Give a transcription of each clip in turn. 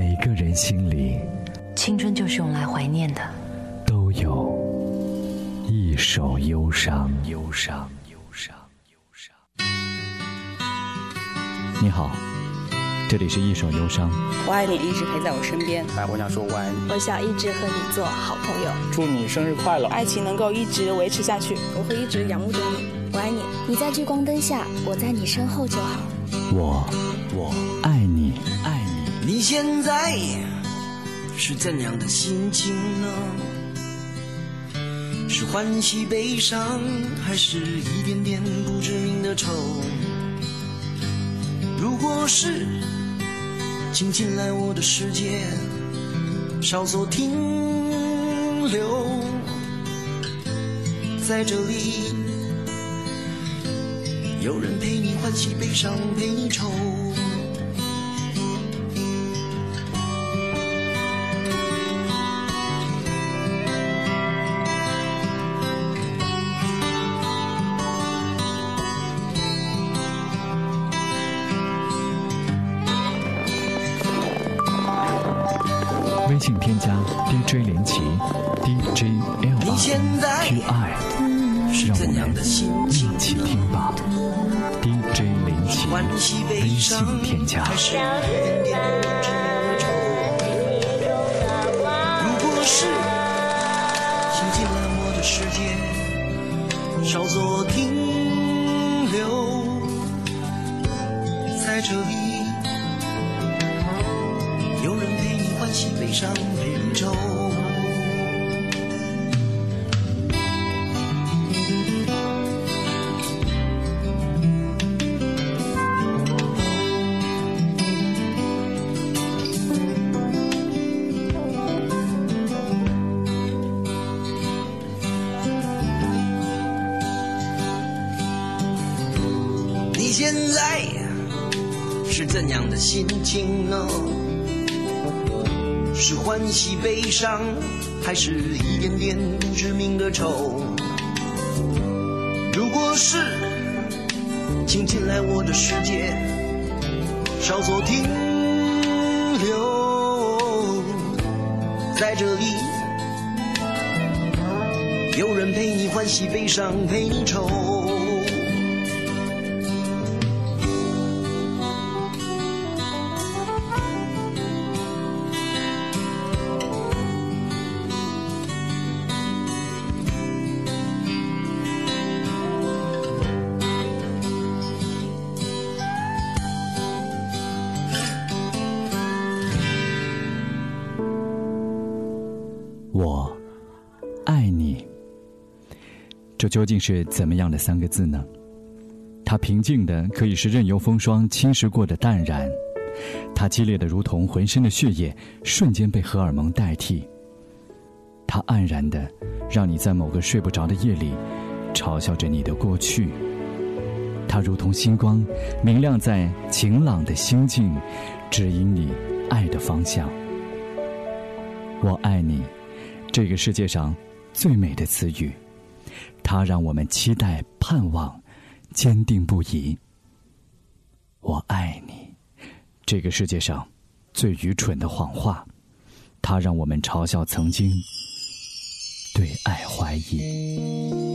每个人心里，青春就是用来怀念的，都有一首忧伤。忧伤，忧伤，忧伤。你好，这里是一首忧伤。我爱你，一直陪在我身边。哎，我想说我爱你。我想一直和你做好朋友。祝你生日快乐，爱情能够一直维持下去。我会一直仰慕着你。我爱你。你在聚光灯下，我在你身后就好。我，我你。现在是怎样的心情呢？是欢喜悲伤，还是一点点不知名的愁？如果是，请进来我的世界，稍作停留，在这里，有人陪你欢喜悲伤，陪你愁。信添加。如果是，请进来我的世界，稍作停留，在这里。有人陪你欢喜悲伤，怎样的心情呢？是欢喜悲伤，还是一点点不知名的愁？如果是，请进来我的世界，稍作停留，在这里，有人陪你欢喜悲伤，陪你愁。究竟是怎么样的三个字呢？它平静的可以是任由风霜侵蚀过的淡然，它激烈的如同浑身的血液瞬间被荷尔蒙代替，它黯然的让你在某个睡不着的夜里嘲笑着你的过去，它如同星光明亮在晴朗的心境，指引你爱的方向。我爱你。这个世界上最美的词语，它让我们期待、盼望、坚定不移。我爱你，这个世界上最愚蠢的谎话，它让我们嘲笑曾经对爱怀疑。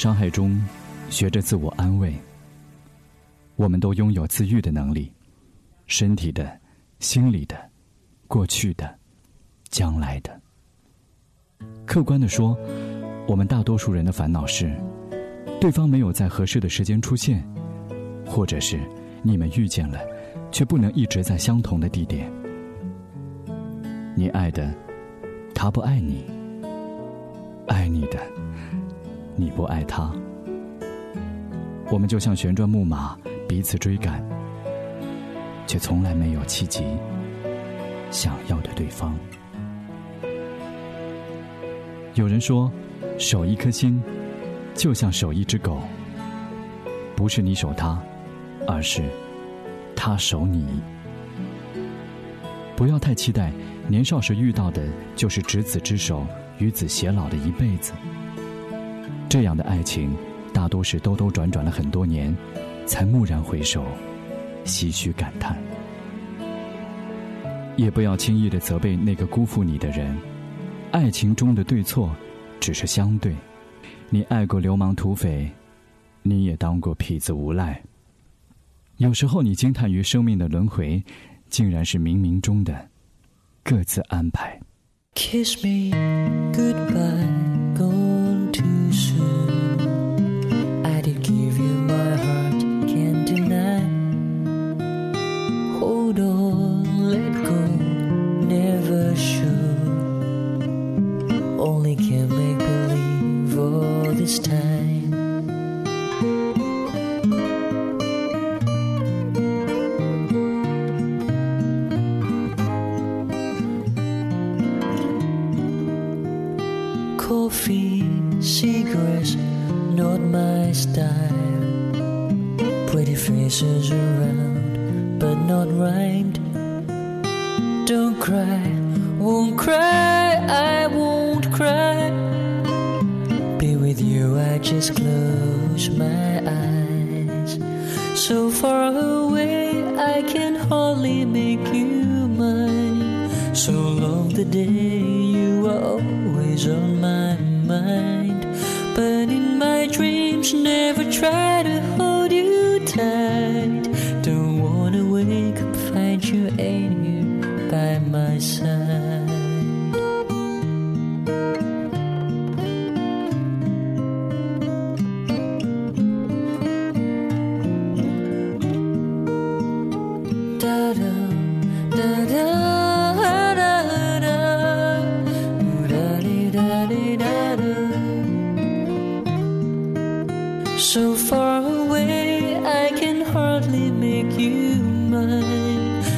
伤害中学着自我安慰。我们都拥有自愈的能力，身体的、心理的、过去的、将来的。客观的说，我们大多数人的烦恼是，对方没有在合适的时间出现，或者是你们遇见了，却不能一直在相同的地点。你爱的，他不爱你；爱你的。你不爱他，我们就像旋转木马，彼此追赶，却从来没有企及想要的对方。有人说，守一颗心，就像守一只狗，不是你守它，而是它守你。不要太期待，年少时遇到的就是执子之手，与子偕老的一辈子。这样的爱情，大多是兜兜转转了很多年，才蓦然回首，唏嘘感叹。也不要轻易的责备那个辜负你的人，爱情中的对错，只是相对。你爱过流氓土匪，你也当过痞子无赖。有时候你惊叹于生命的轮回，竟然是冥冥中的各自安排。Kiss me goodbye, faces around, but not rhymed. Don't cry, won't cry, I won't cry. Be with you, I just close my eyes. So far away, I can hardly make you mine. So long the day you are always on my mind. But in my dreams, never try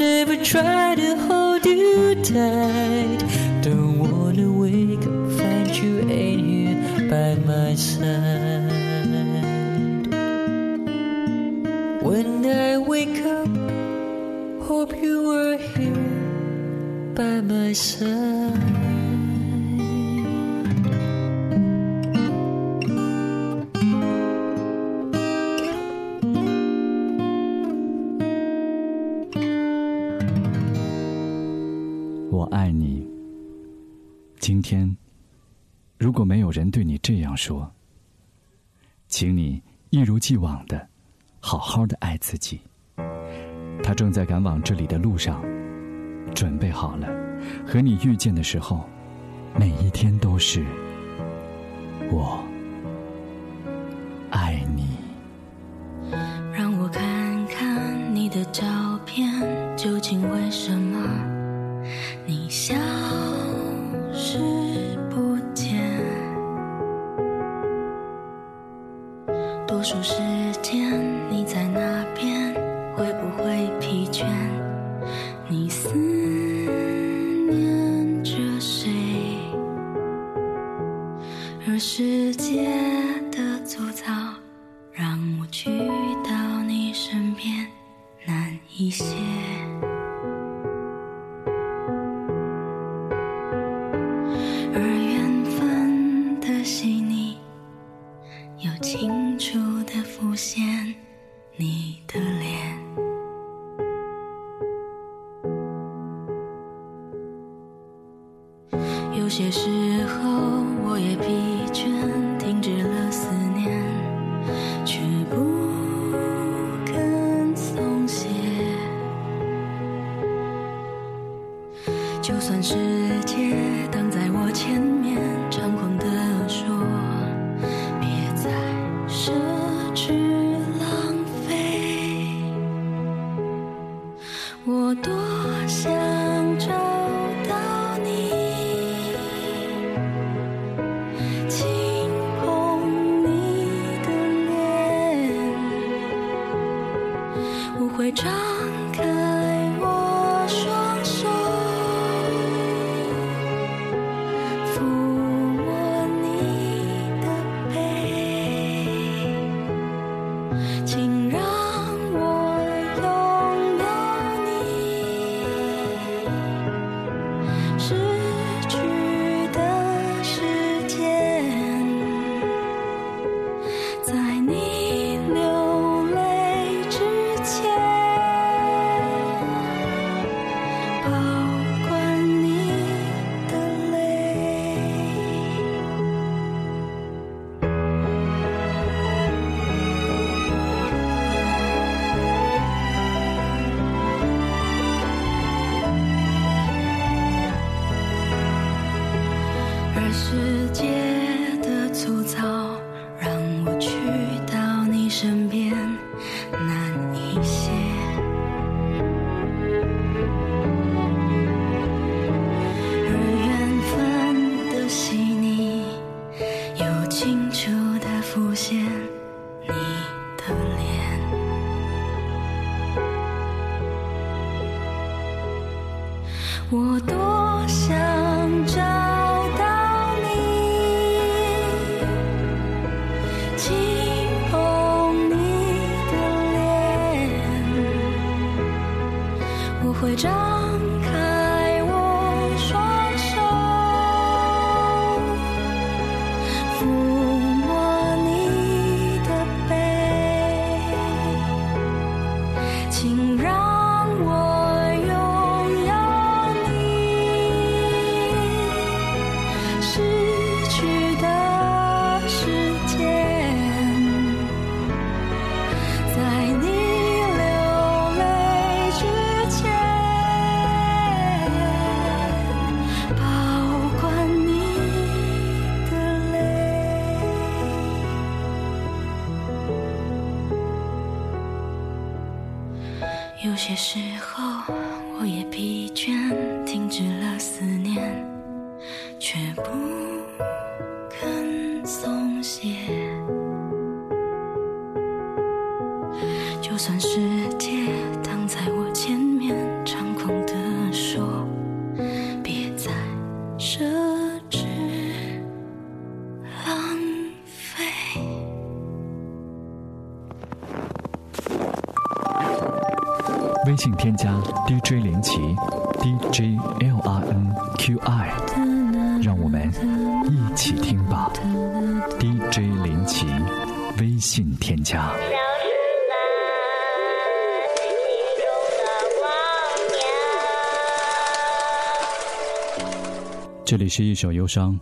never try to hold you tight. Don't wanna wake up, find you ain't here by my side. When I wake up, hope you were here by my side. 我爱你。今天，如果没有人对你这样说，请你一如既往的，好好的爱自己。他正在赶往这里的路上，准备好了，和你遇见的时候，每一天都是我爱你。让我看看你的照片，究竟为什么你而有些时候，我也疲倦，停止了里是一首忧伤，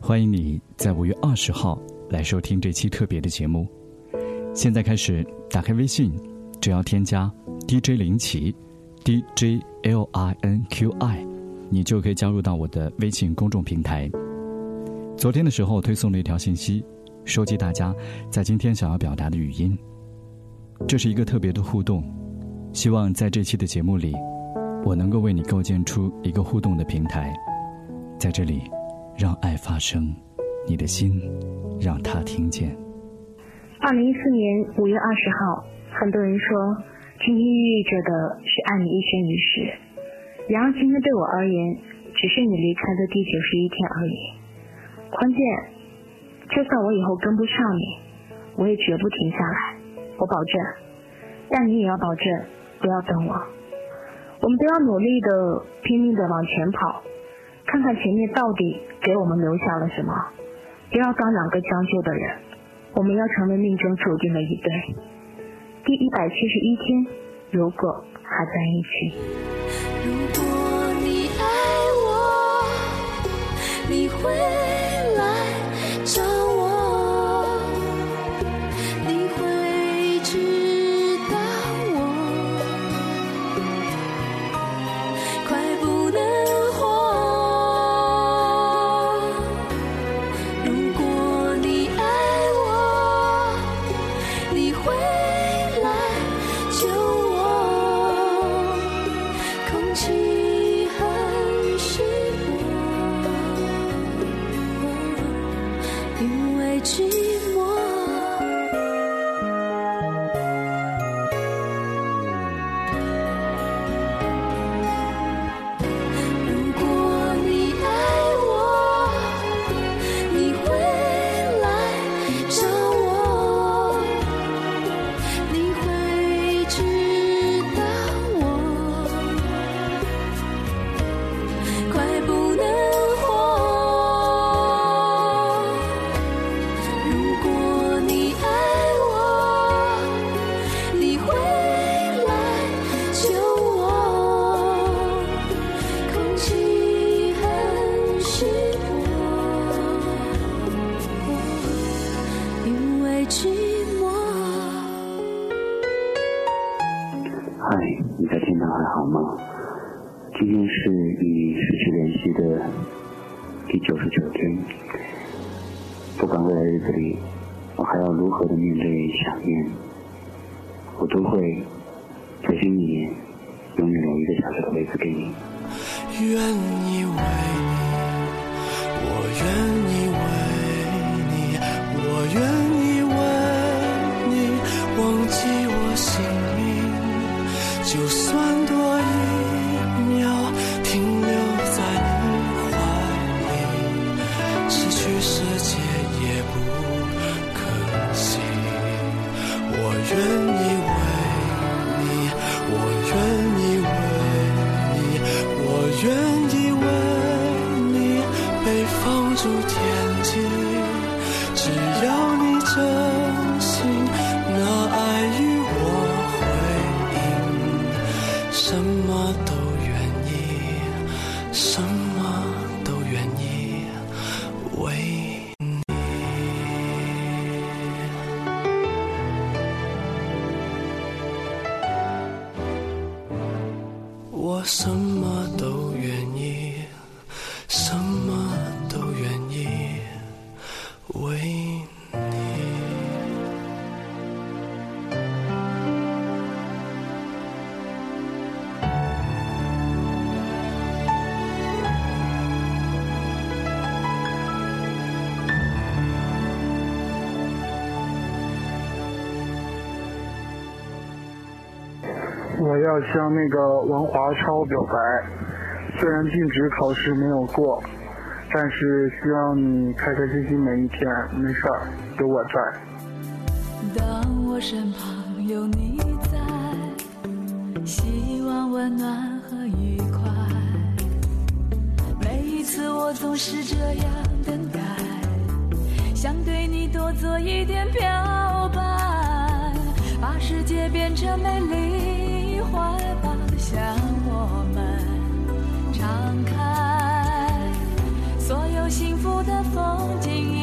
欢迎你在五月二十号来收听这期特别的节目。现在开始，打开微信，只要添加 DJ 林奇，DJ L I N Q I，你就可以加入到我的微信公众平台。昨天的时候推送了一条信息，收集大家在今天想要表达的语音。这是一个特别的互动，希望在这期的节目里，我能够为你构建出一个互动的平台，在这里，让爱发生，你的心，让他听见。二零一四年五月二十号，很多人说，今天寓意着的是爱你一生一世。然而今天对我而言，只是你离开的第九十一天而已。关键，就算我以后跟不上你，我也绝不停下来，我保证。但你也要保证，不要等我。我们都要努力的、拼命的往前跑，看看前面到底给我们留下了什么。不要当两个将就的人。我们要成为命中注定的一对。第一百七十一天，如果还在一起。我要向那个王华超表白，虽然尽职考试没有过，但是希望你开开心心每一天，没事儿，有我在。当我身旁有你在，希望温暖和愉快。每一次我总是这样等待，想对你多做一点表白，把世界变成美丽怀抱向我们敞开所有幸福的风景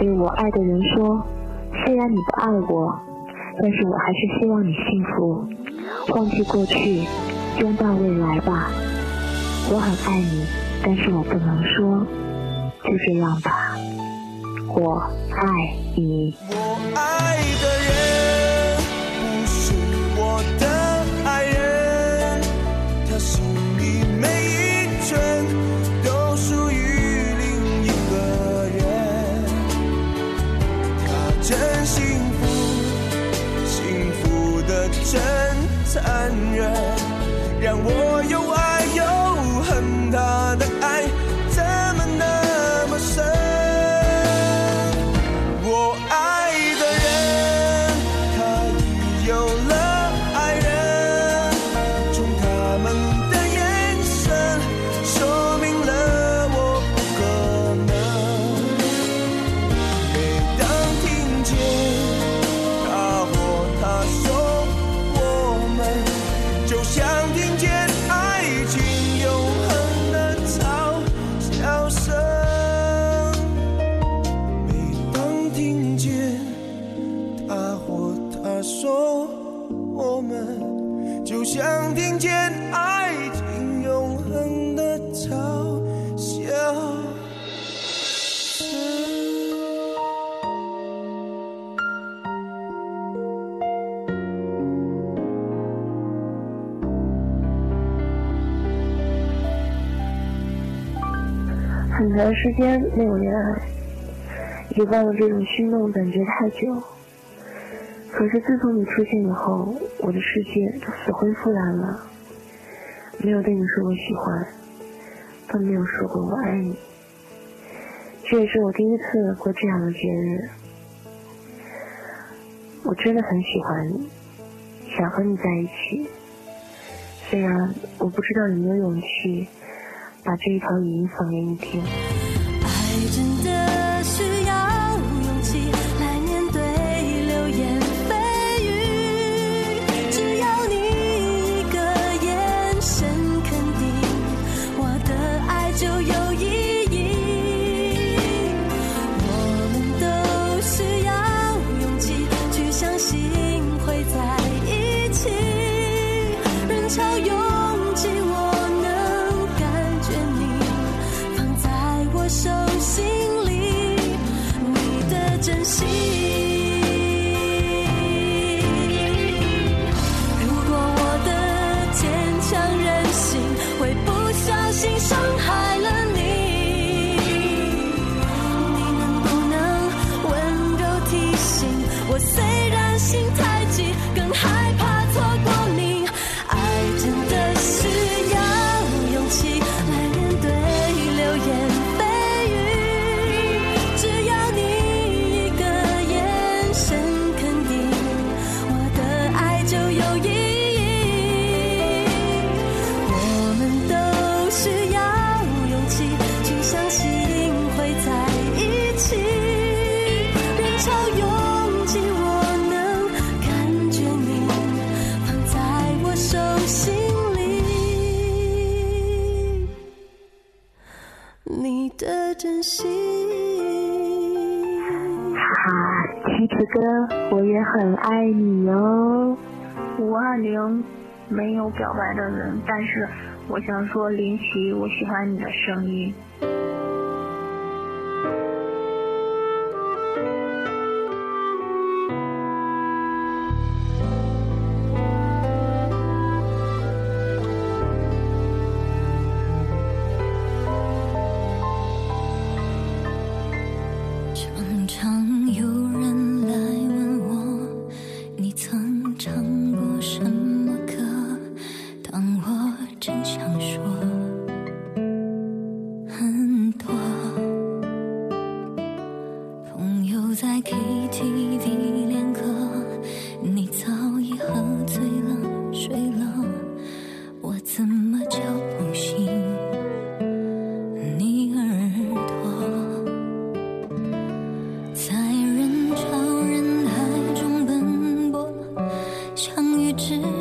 对我爱的人说，虽然你不爱我，但是我还是希望你幸福。忘记过去，拥抱未来吧。我很爱你，但是我不能说，就这样吧。我爱你。爱的人让我又间没有恋爱，遗忘了这种心动感觉太久。可是自从你出现以后，我的世界就死灰复燃了。没有对你说过喜欢，更没有说过我爱你。这也是我第一次过这样的节日。我真的很喜欢你，想和你在一起。虽然我不知道有没有勇气把这一条语音放给你听。二零，没有表白的人，但是我想说，林奇，我喜欢你的声音。是